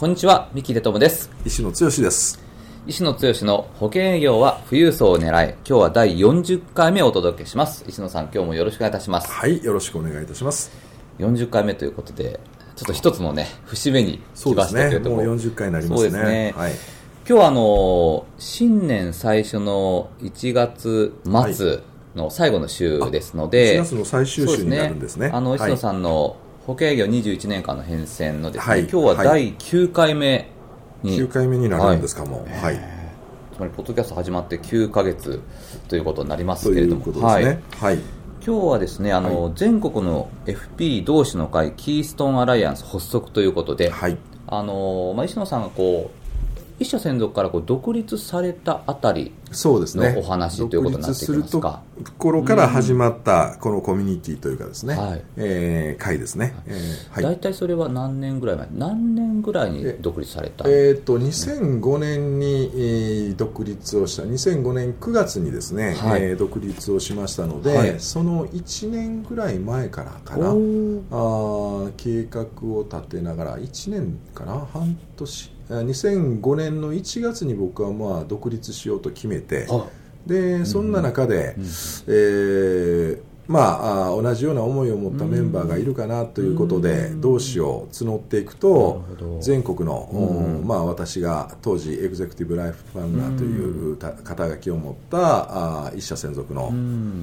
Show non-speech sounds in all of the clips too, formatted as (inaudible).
こんにちは三木出友です。石野剛です。石野剛の保険営業は富裕層を狙い今日は第40回目をお届けします。石野さん今日もよろしくお願いいたします。はいよろしくお願いいたします。40回目ということでちょっと一つのね節目に来ましたけれども、ね、もう40回になりますね。そうですね、はい。今日はあの新年最初の1月末の最後の週ですので、はい、1月の最終週になるんですね。すね。あの石野さんの保険営業21年間の変遷のですね、はい、今日は第9回目に、9回目になるんですかも、はい、つまりポッドキャスト始まって9か月ということになりますけれども、ね、はい、はい。今日はですねあの、はい、全国の FP 同士の会キーストーンアライアンス発足ということで、はい、あのまあ、石野さんがこう一社専属からこう独立されたあたりそうですね。お話ということになってきますか？すると頃から始まったこのコミュニティというかですね、はい、えー、会ですね、えーはい、大体それは何年ぐらい前？何年ぐらいに独立された？えっ、と2005年に、えー、独立をした。2005年9月にですね、はい、えー、独立をしましたので、はい、その1年ぐらい前からかな。あ計画を立てながら1年かな？半年2005年の1月に僕はまあ独立しようと決めて、でそんな中で、うん、えー、まあ、同じような思いを持ったメンバーがいるかなということで、どうしよう募っていくと全国の、まあ、私が当時エグゼクティブ・ライフ・プランナーという肩書きを持ったあ一社専属の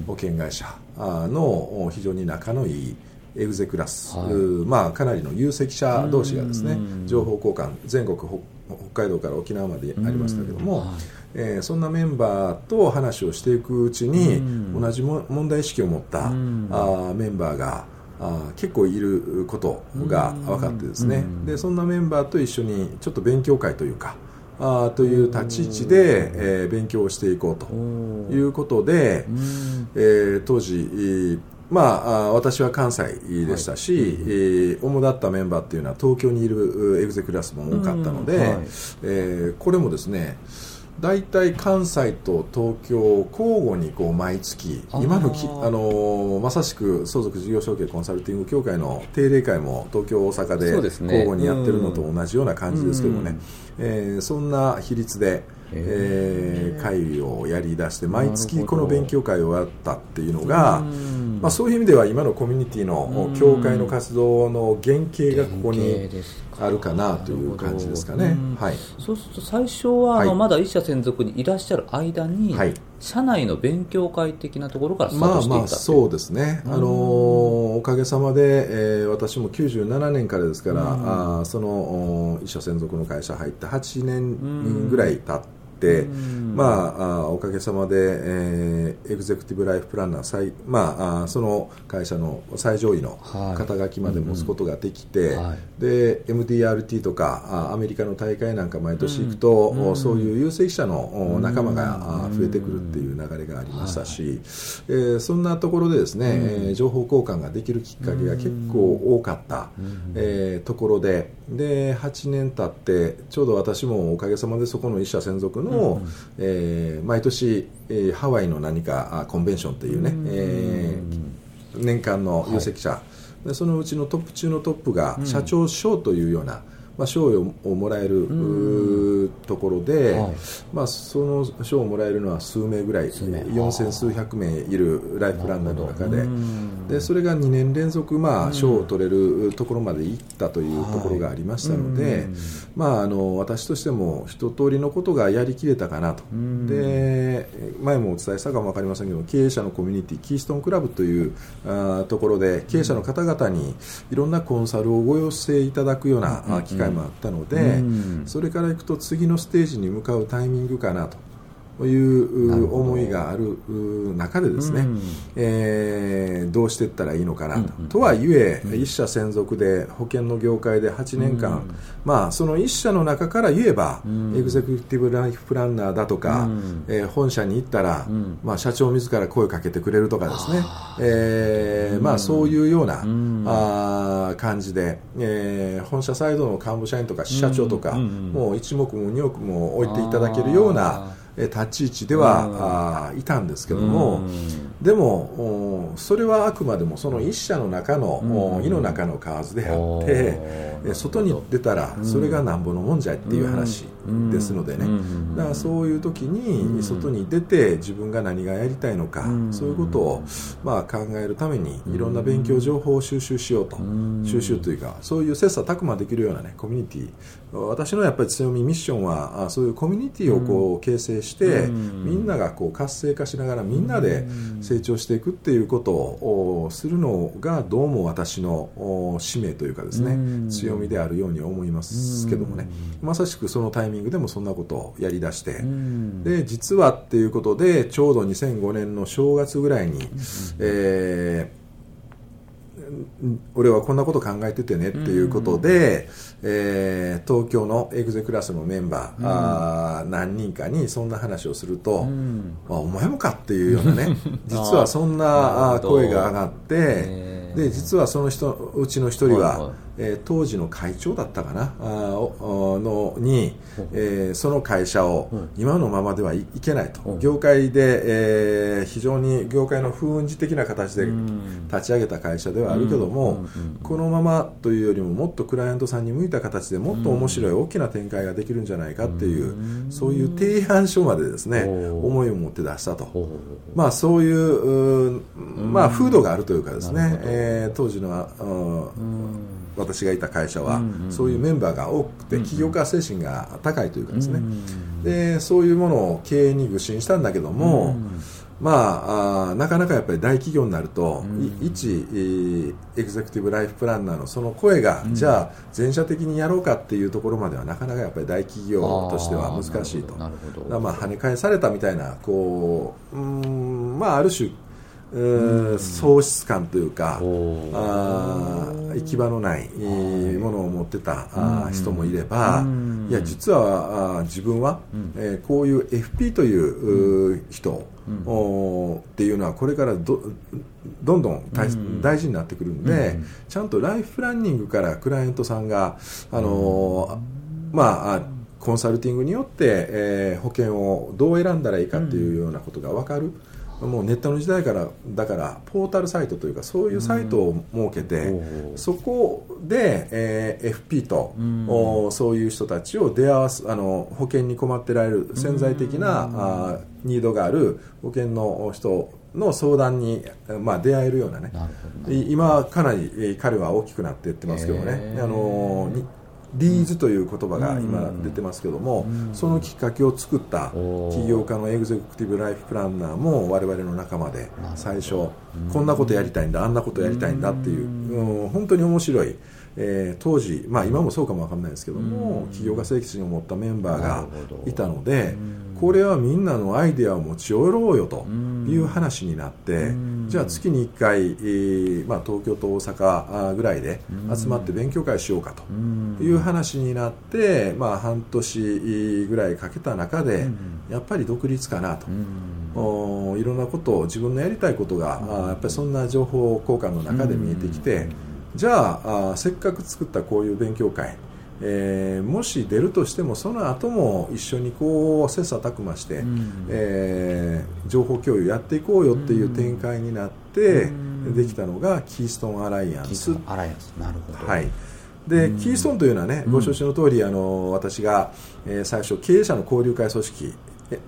保険会社の非常に仲のいいエグゼクラス、はい、まあ、かなりの有責者同士がですね情報交換全国北海道から沖縄までありましたけども、はい、えー、そんなメンバーと話をしていくうちに同じも問題意識を持ったあメンバーがあ結構いることが分かってですね。でそんなメンバーと一緒にちょっと勉強会というかあという立ち位置で、えー、勉強をしていこうということで、えー、当時まあ、私は関西でしたし、はい、えー、主だったメンバーっていうのは東京にいるエグゼクラスも多かったので、はい、えー、これもですね大体関西と東京交互にこう毎月今のきあのまさしく相続事業承継コンサルティング協会の定例会も東京大阪で交互にやってるのと同じような感じですけどもね、ねえー、そんな比率でえー、会をやりだして毎月この勉強会をやったっていうのが、まあ、そういう意味では今のコミュニティの協会の活動の原型がここにあるかなという感じですかね、はい、そうすると最初はあのまだ一社専属にいらっしゃる間に、はい、社内の勉強会的なところからスタートしていたまあまあそうですね、あのおかげさまで、えー、私も97年からですから、あその一社専属の会社入って8年ぐらい経って、まあ、おかげさまで、えー、エグゼクティブ・ライフ・プランナー最、まあ、その会社の最上位の肩書きまで持つことができて、はい、で MDRT とかアメリカの大会なんか毎年行くと、うん、そういう有責者の仲間が増えてくるっていう流れがありましたし、はい、えー、そんなところでですね、えー、情報交換ができるきっかけが結構多かった、えー、ところでで8年経ってちょうど私もおかげさまでそこの一社専属のの、うん、えー、毎年、えー、ハワイの何かコンベンションというね、えー、年間の有責者、はい、でそのうちのトップ中のトップが社長賞というような、まあ、賞をもらえるところで、はい、まあ、その賞をもらえるのは数名ぐらい四千数百名いるライフプランナーの中で。でそれが2年連続、まあ、賞を取れるところまで行ったというところがありましたので、まあ、あの私としても一通りのことがやりきれたかなと。で前もお伝えしたかも分かりませんけど経営者のコミュニティキーストンクラブというあところで経営者の方々にいろんなコンサルをご要請いただくような機会もあったので、それからいくと次のステージに向かうタイミングかなという思いがある中でですね、うん、えー、どうしていったらいいのかなと。うんうん、とはいえ、一社専属で保険の業界で8年間、うん、まあ、その一社の中から言えば、うん、エグゼクティブ・ライフ・プランナーだとか、うん、えー、本社に行ったら、まあ、社長自ら声をかけてくれるとかですね、えーまあ、そういうような、あ感じで、えー、本社サイドの幹部社員とか社長とか、もう一目も二億も置いていただけるような立ち位置では、いたんですけども、でもそれはあくまでもその一社の中の、胃の中の蛙であって外に出たらそれがなんぼのもんじゃいっていう話ですのでね、だからそういう時に外に出て自分が何がやりたいのか、そういうことを、まあ、考えるためにいろんな勉強情報を収集しようと、収集というかそういう切磋琢磨できるような、ね、コミュニティ。私のやっぱり強みミッションはそういうコミュニティをこう形成して、みんながこう活性化しながらみんなで成長していくっていうことをするのがどうも私の使命というかですね、強みであるように思いますけどもね、まさしくそのタイミングでもそんなことをやりだして、で実はっていうことでちょうど2005年の正月ぐらいに、えー俺はこんなこと考えててねっていうことで、えー、東京のエグゼクラスのメンバー、うん、あ何人かにそんな話をすると、うん、あお前もかっていうようなね (laughs) 実はそんな声が上がってで実はその人うちの一人は、えー、当時の会長だったかなあのに、えー、その会社を今のままではいけないと。業界で、えー、非常に業界の風雲児的な形で立ち上げた会社ではあるけどもこのままというよりももっとクライアントさんに向いた形でもっと面白い大きな展開ができるんじゃないかっていうそういう提案書までですね思いを持って出したと。まあそういうまあ風土があるというかですね、えー、当時の私がいた会社は、そういうメンバーが多くて起業家精神が高いというかですね、でそういうものを経営に愚信したんだけども、まあ、あなかなかやっぱり大企業になると、うん、一エグゼクティブ・ライフ・プランナーのその声が、うん、じゃあ全社的にやろうかっていうところまではなかなかやっぱり大企業としては難しいと。なるほど。まあ跳ね返されたみたいなこううんまあある種喪失感というかあ行き場のないものを持ってたあ人もいればいや実はあ自分は、えー、こういう FP という人っていうのはこれからどどんどん大,、大事になってくるんで、ちゃんとライフプランニングからクライアントさんが、あのまあコンサルティングによって、えー、保険をどう選んだらいいかっていうようなことが分かる。もうネットの時代からだからポータルサイトというかそういうサイトを設けて、うん、そこで、えー、FP と、うん、おそういう人たちを出会わすあの保険に困ってられる潜在的な、うん、あニードがある保険の人の相談に、まあ、出会えるようなね。今かなり彼は大きくなっていってますけどね、あのリーズという言葉が今出てますけども、そのきっかけを作った起業家のエグゼクティブ・ライフ・プランナーも我々の仲間で最初こんなことやりたいんだあんなことやりたいんだっていう、うん、本当に面白い。えー、当時、まあ、今もそうかも分かんないですけども、起業家正規心を持ったメンバーがいたので、これはみんなのアイデアを持ち寄ろうよという話になって、じゃあ月に1回、えーまあ、東京と大阪ぐらいで集まって勉強会しようかという話になって、まあ、半年ぐらいかけた中で、やっぱり独立かなと、おいろんなことを自分のやりたいことが、あやっぱりそんな情報交換の中で見えてきて、じゃああせっかく作ったこういう勉強会えー、もし出るとしてもその後も一緒にこう切磋琢磨して、うん、えー、情報共有やっていこうよっていう展開になって、できたのがキーストンアライアンス。アライアンスなるほど、はい。で、キーストンというのはね、ご承知の通りあり私が、えー、最初経営者の交流会組織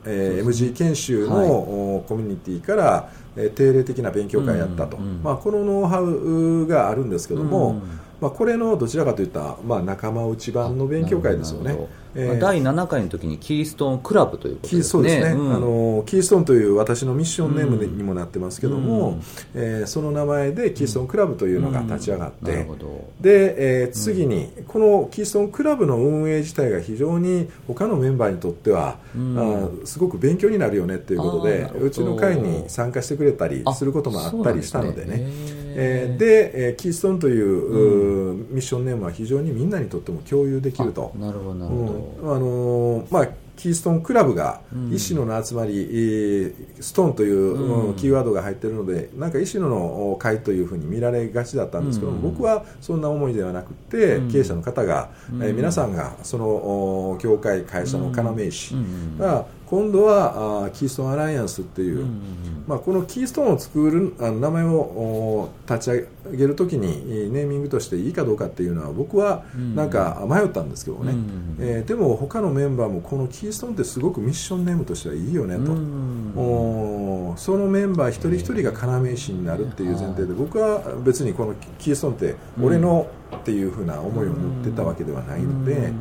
えー、MG 研修の、はい、コミュニティから、えー、定例的な勉強会やったと、うんうん、まあ、このノウハウがあるんですけども、うんまあ、これのどちらかといった、まあ、仲間内版の勉強会ですよね。えー、第7回の時にキーストーンクラブということですね。そうですね、うん、あのキーストーンという私のミッションネームにもなってますけども、うん、えー、その名前でキーストーンクラブというのが立ち上がって、うん、で、えー、次にこのキーストーンクラブの運営自体が非常に他のメンバーにとっては、あすごく勉強になるよねということでうちの会に参加してくれたりすることもあったりしたのでね。で、えー、で、えー、キーストーンという、ミッションネームは非常にみんなにとっても共有できると。なるほどなるほど、あのまあキーストーンクラブが医師野の集まり、うん、ストーンという、キーワードが入っているのでなんか医師野の会というふうに見られがちだったんですけど、うん、僕はそんな思いではなくて、うん、経営者の方が、え皆さんがその業界会社の要医師が、今度はあキーストーンアライアンスっていう、うんうんうん、まあ、このキーストーンを作るあの名前を立ち上げるときにネーミングとしていいかどうかっていうのは僕はなんか迷ったんですけどね、うんうん、えー、でも他のメンバーもこのキーストーンってすごくミッションネームとしてはいいよねと、うんうん、そのメンバー一人一人が要医師になるっていう前提で僕は別にこのキーストーンって俺の、うんっていうふうな思いを持ってたわけではないので、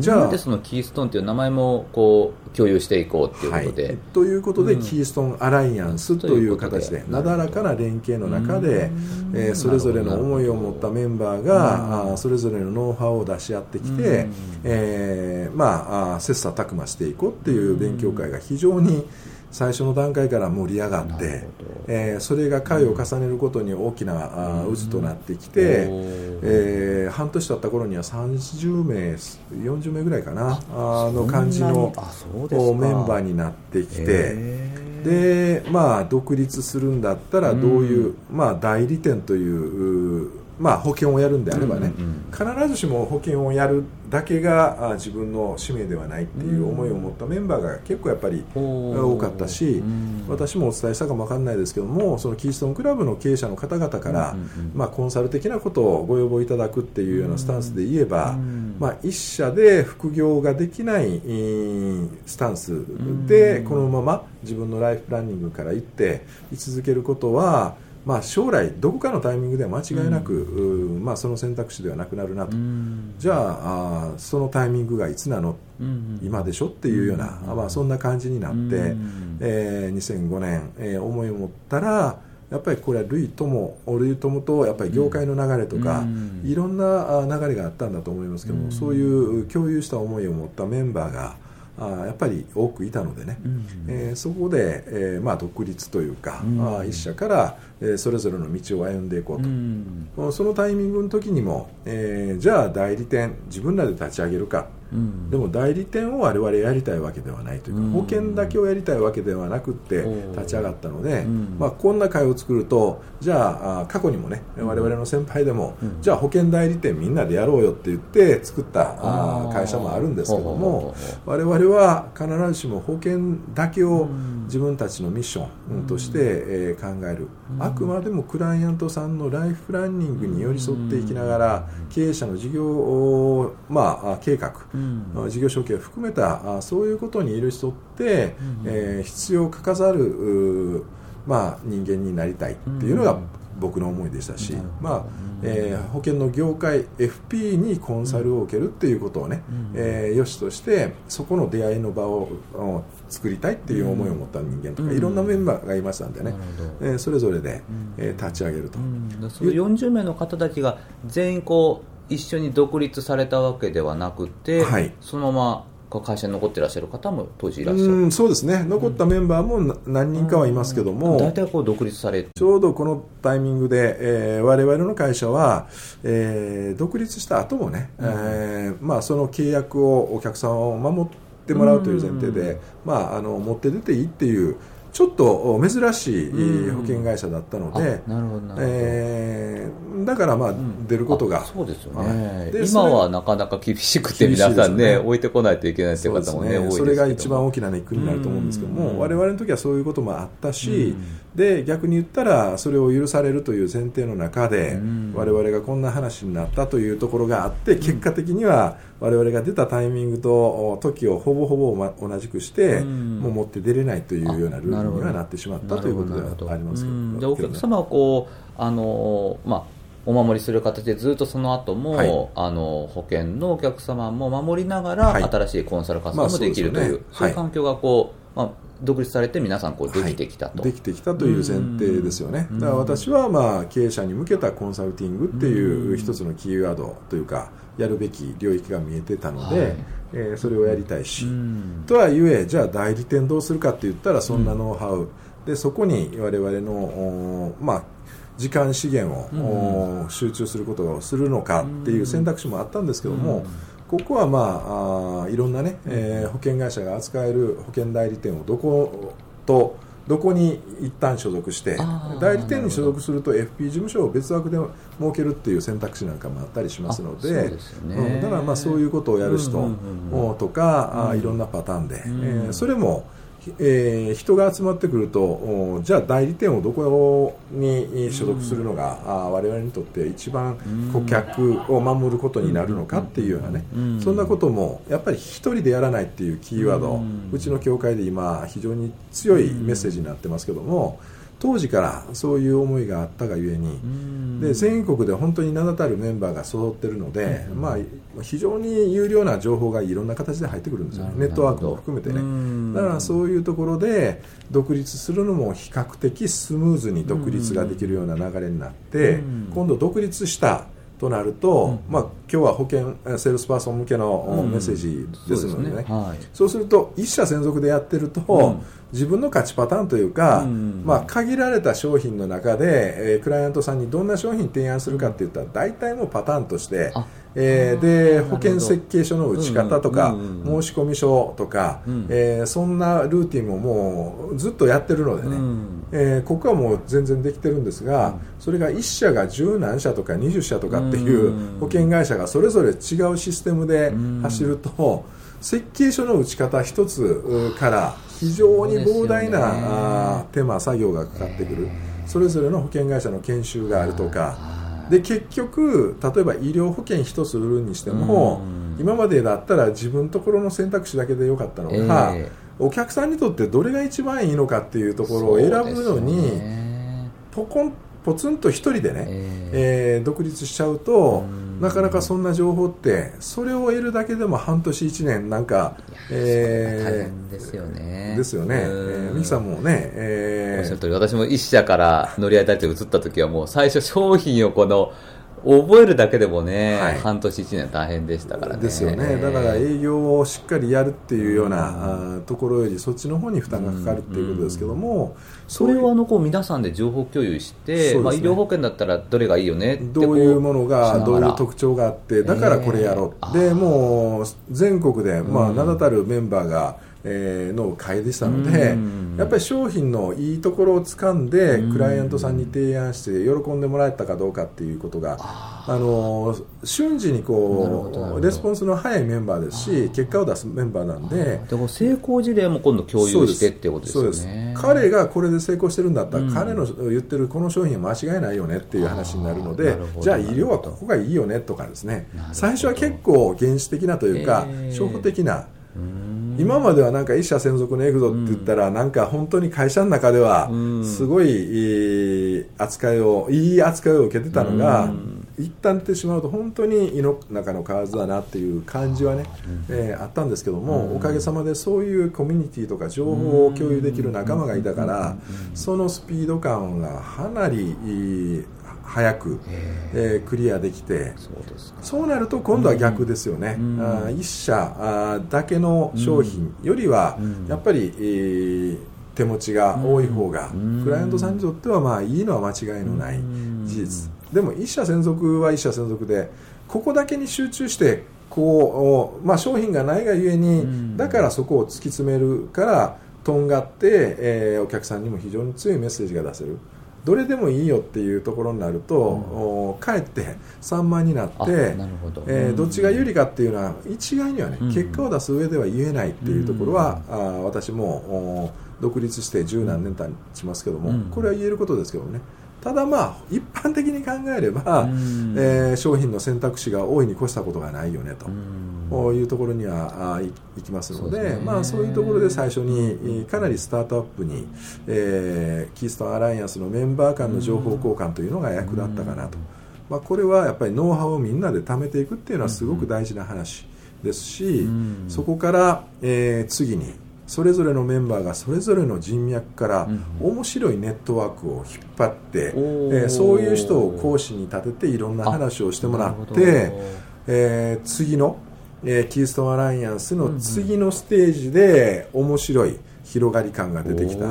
じゃあそのキーストーンという名前もこう共有していこうということで、はい、ということで、キーストーンアライアンスという形でなだらかな連携の中で、えー、それぞれの思いを持ったメンバーがあそれぞれのノウハウを出し合ってきて、えー、まあ切磋琢磨していこうっていう勉強会が非常に最初の段階から盛り上がって、えー、それが回を重ねることに大きなあ渦となってきて、えー、半年経った頃には30名40名ぐらいかなあの感じのメンバーになってきてでまあ独立するんだったらどういう、まあ、代理店というまあ、保険をやるんであればね、うんうん、必ずしも保険をやるだけが自分の使命ではないっていう思いを持ったメンバーが結構やっぱり多かったし、うん、私もお伝えしたかも分かんないですけどもそのキーストンクラブの経営者の方々から、まあ、コンサル的なことをご要望いただくっていうようなスタンスで言えば、うん、まあ、一社で副業ができないスタンスでこのまま自分のライフプランニングから行って居続けることはまあ、将来どこかのタイミングでは間違いなく、うん、まあ、その選択肢ではなくなるなと、うん、じゃああそのタイミングがいつなの、うん、今でしょっていうような、まあ、そんな感じになって、うん、えー、2005年、えー、思いを持ったらやっぱりこれは類とも類ともとやっぱり業界の流れとか、いろんな流れがあったんだと思いますけども、そういう共有した思いを持ったメンバーがあやっぱり多くいたのでね、うん、えー、そこで、えーまあ、独立というか、うん、あ一社から、えー、それぞれの道を歩んでいこうと、うん、そのタイミングの時にも、えー、じゃあ代理店自分らで立ち上げるかでも代理店を我々やりたいわけではないというか、保険だけをやりたいわけではなくて立ち上がったので、まあ、こんな会を作るとじゃあ過去にもね我々の先輩でも、じゃあ保険代理店みんなでやろうよって言って作った会社もあるんですけども我々は必ずしも保険だけを自分たちのミッションとして、え考える。あくまでもクライアントさんのライフプランニングに寄り添っていきながら経営者の事業、まあ、計画うん、事業承継を含めたそういうことに寄り添って、うん、えー、必要かかざる、まあ、人間になりたいっていうのが僕の思いでしたし、まあえー、保険の業界 FP にコンサルを受けるっていうことをね、うん、えー、よしとしてそこの出会いの場を作りたいっていう思いを持った人間とか、うん、いろんなメンバーがいましたんでね、えー、それぞれで、えー、立ち上げると、うん、その40名の方たちが全員こう一緒に独立されたわけではなくて、はい、そのまま会社に残ってらっしゃる方も当時いらっしゃる。そうですね。残ったメンバーも何人かはいますけども、大体こう独立されちょうどこのタイミングで、えー、我々の会社は、えー、独立した後もね、うん、えー、まあ、その契約をお客さんを守ってもらうという前提で、まあ、あの持って出ていいっていうちょっと珍しい保険会社だったので、なるほどえー、だからまあ出ることが、そうですよね、今はなかなか厳しくて皆さんね、ね。置いてこないといけないという方もね、ね。それが一番大きなネックになると思うんですけども、我々の時はそういうこともあったし、で逆に言ったらそれを許されるという前提の中で、我々がこんな話になったというところがあって結果的には我々が出たタイミングと時をほぼほぼ同じくして、もう持って出れないというようなルールにはなってしまったということではありますけどお客様はこうあの、まあお守りする形でずっとその後も、はい、あの保険のお客様も守りながら、はい、新しいコンサル活動もできるという、まあ、そう、ね,、そういう環境がこう、まあ、独立されて皆さんこうできてきたと、はい、できてきたという前提ですよね。だから私はまあ経営者に向けたコンサルティングっていう一つのキーワードというかやるべき領域が見えてたので、はい、えー、それをやりたいし。とはいえじゃあ代理店どうするかって言ったらそんなノウハウ。でそこに我々のまあ時間資源を、集中することをするのかっていう選択肢もあったんですけども、ここは、まあ、あいろんなね、えー、保険会社が扱える保険代理店をどことどこに一旦所属して代理店に所属すると FP 事務所を別枠で設けるっていう選択肢なんかもあったりしますので、ね。うん、だからまあそういうことをやる人とか、あいろんなパターンで、えー、それもえー、人が集まってくるとじゃあ代理店をどこに所属するのが、うん、あ我々にとって一番顧客を守ることになるのかっていうようなね、うん、そんなこともやっぱり一人でやらないっていうキーワード、うん、うちの協会で今非常に強いメッセージになってますけども、当時からそういう思いがあったがゆえにで全国で本当に名だたるメンバーが揃ってるので、まあ、非常に有料な情報がいろんな形で入ってくるんですよね。ネットワークも含めてね。だからそういうところで独立するのも比較的スムーズに独立ができるような流れになって今度独立したとなると、まあ、今日は保険セールスパーソン向けのメッセージですのでね,、そうすると一社専属でやってると、自分の勝ちパターンというか、まあ、限られた商品の中で、えー、クライアントさんにどんな商品提案するかっていったら大体のパターンとしてえー、で保険設計書の打ち方とか、申し込み書とか、うん、えー、そんなルーティンももうずっとやってるのでね、うん、えー、ここはもう全然できてるんですが、うん、それが1社が10何社とか20社とかっていう保険会社がそれぞれ違うシステムで走ると、設計書の打ち方一つから非常に膨大な、手間作業がかかってくる。それぞれの保険会社の研修があるとか。で結局例えば医療保険一つ売るにしても、今までだったら自分のところの選択肢だけでよかったのが、えー、お客さんにとってどれが一番いいのかっていうところを選ぶのに、ポコンポツンと一人でね、えー、えー、独立しちゃうと、なかなかそんな情報ってそれを得るだけでも半年1年なんか、えー、大変ですよね。ですよね、えー、ミキさんもね、えー、おっしゃる通り私も一社から乗り合いたいて移った時はもう最初商品をこの覚えるだけでもね、はい、半年1年大変でしたからね。ですよね。だから営業をしっかりやるっていうような、ところよりそっちの方に負担がかかるっていうことですけども、それをあのこう皆さんで情報共有して、ね、まあ、医療保険だったらどれがいいよねどういうものがどういう特徴があってだからこれやろう、でもう全国で、まあ、名だたるメンバーが、えー、の会でしたので、やっぱり商品のいいところをつかんで、クライアントさんに提案して喜んでもらえたかどうかっていうことが、あの瞬時にこうレスポンスの早いメンバーですし、結果を出すメンバーなんで、でも成功事例も今度共有してってことですよね。そうです。彼がこれで成功してるんだったら、彼の言ってるこの商品は間違いないよねっていう話になるので、じゃあ医療はここがいいよねとかですね、最初は結構原始的なというか、初歩的な。今まではなんか一社専属のエグゾって言ったら、なんか本当に会社の中ではすごい扱いをいい扱いを受けてたのが、一旦ってしまうと本当に胃の中の蛙だなっていう感じはね、えー、あったんですけども、おかげさまでそういうコミュニティとか情報を共有できる仲間がいたから、そのスピード感がかなり早く、えー、クリアできてそうなると今度は逆ですよね、うん、あ1社あだけの商品よりは、やっぱり、えー、手持ちが多い方が、クライアントさんにとってはまあいいのは間違いのない事実、でも1社専属は1社専属でここだけに集中してこう、まあ、商品がないがゆえに、だからそこを突き詰めるからとんがって、えー、お客さんにも非常に強いメッセージが出せる。どれでもいいよっていうところになると、うん、かえって散漫になってど,、えー、どっちが有利かっていうのは一概にはね、うん、結果を出す上では言えないっていうところは、うん、あ私も独立して十何年経ちますけども、これは言えることですけどね。ただまあ一般的に考えれば、えー、商品の選択肢が大いに越したことがないよねと。こういうところにはあいきますので、ね、まあ、そういうところで最初にかなりスタートアップに、えー、キーストンアライアンスのメンバー間の情報交換というのが役立ったかなと。まあ、これはやっぱりノウハウをみんなで貯めていくっていうのはすごく大事な話ですし、そこから、えー、次にそれぞれのメンバーがそれぞれの人脈から面白いネットワークを引っ張って、えー、そういう人を講師に立てていろんな話をしてもらって、えー、次の、えー、キーストンアライアンスの次のステージで面白い広がり感が出てきた。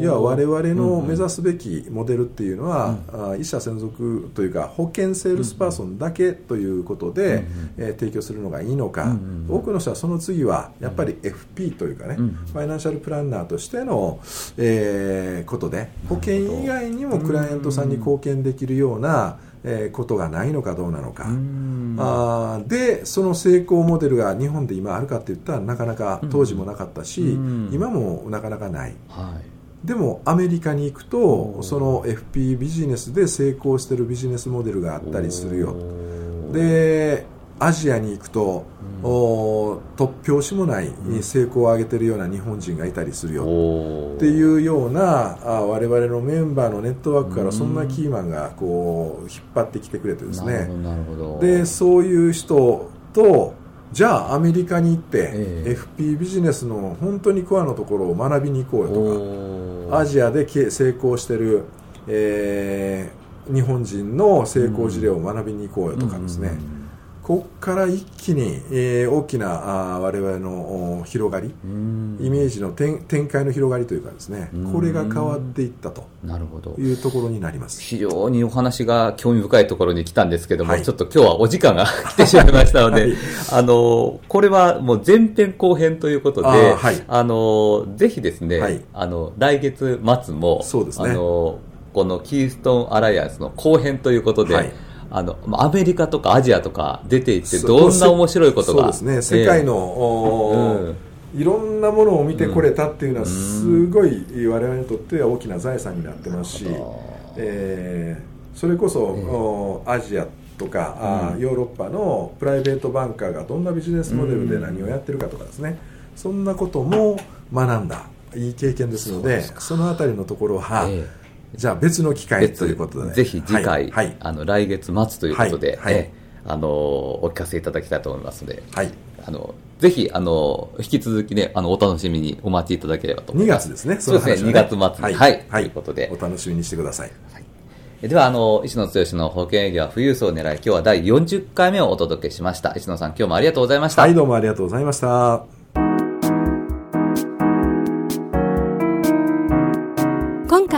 要は我々の目指すべきモデルっていうのは、うん、一社専属というか保険セールスパーソンだけということで、うん、えー、提供するのがいいのか、うん、多くの人はその次はやっぱり FP というかね、ファイナンシャルプランナーとしての、えー、ことで保険以外にもクライアントさんに貢献できるような、えー、ことがないのかどうなのか、あでその成功モデルが日本で今あるかって言ったらなかなか当時もなかったし、今もなかなかない。はい。でもアメリカに行くとその FP ビジネスで成功してるビジネスモデルがあったりするよ。でアジアに行くと、うん、突拍子もない成功を上げてるような日本人がいたりするよ。っていうようなあ我々のメンバーのネットワークからそんなキーマンがこう引っ張ってきてくれてですね。でそういう人とじゃあアメリカに行って、え FP ビジネスの本当にコアのところを学びに行こうよとかアジアで成功してる、えー、日本人の成功事例を学びに行こうよとかですね、うんここから一気に、えー、大きなあ我々の広がり、イメージの展開の広がりというかですね、これが変わっていったと。なるほど。いうところになります。非常にお話が興味深いところに来たんですけども、はい、ちょっと今日はお時間が (laughs) 来てしまいましたので、はい、あのこれはもう前編後編ということで、あはい、あのぜひですね、はい、あの来月末もそうです、ね、あのこのキーストンアライアンスの後編ということで、はいあのアメリカとかアジアとか出ていってどんな面白いことが？そうですね。世界の、うん、いろんなものを見てこれたっていうのはすごい我々にとっては大きな財産になってますし、えー、それこそ、えー、アジアとか、うん、ヨーロッパのプライベートバンカーがどんなビジネスモデルで何をやってるかとかですね、そんなことも学んだ。いい経験ですのでその辺りのところは、えーじゃあ別の機会ということでぜひ次回、はい、あの来月末ということで、はい、あのお聞かせいただきたいと思いますので、はい、あのぜひあの引き続きねあのお楽しみにお待ちいただければと。思います2月ですね。そうですね。2月末はい、はい、ということで。お楽しみにしてください、はい。では、あの、石野剛の保険営業は富裕層を狙い、今日は第40回目をお届けしました。石野さん、今日もありがとうございました。はい、どうもありがとうございました。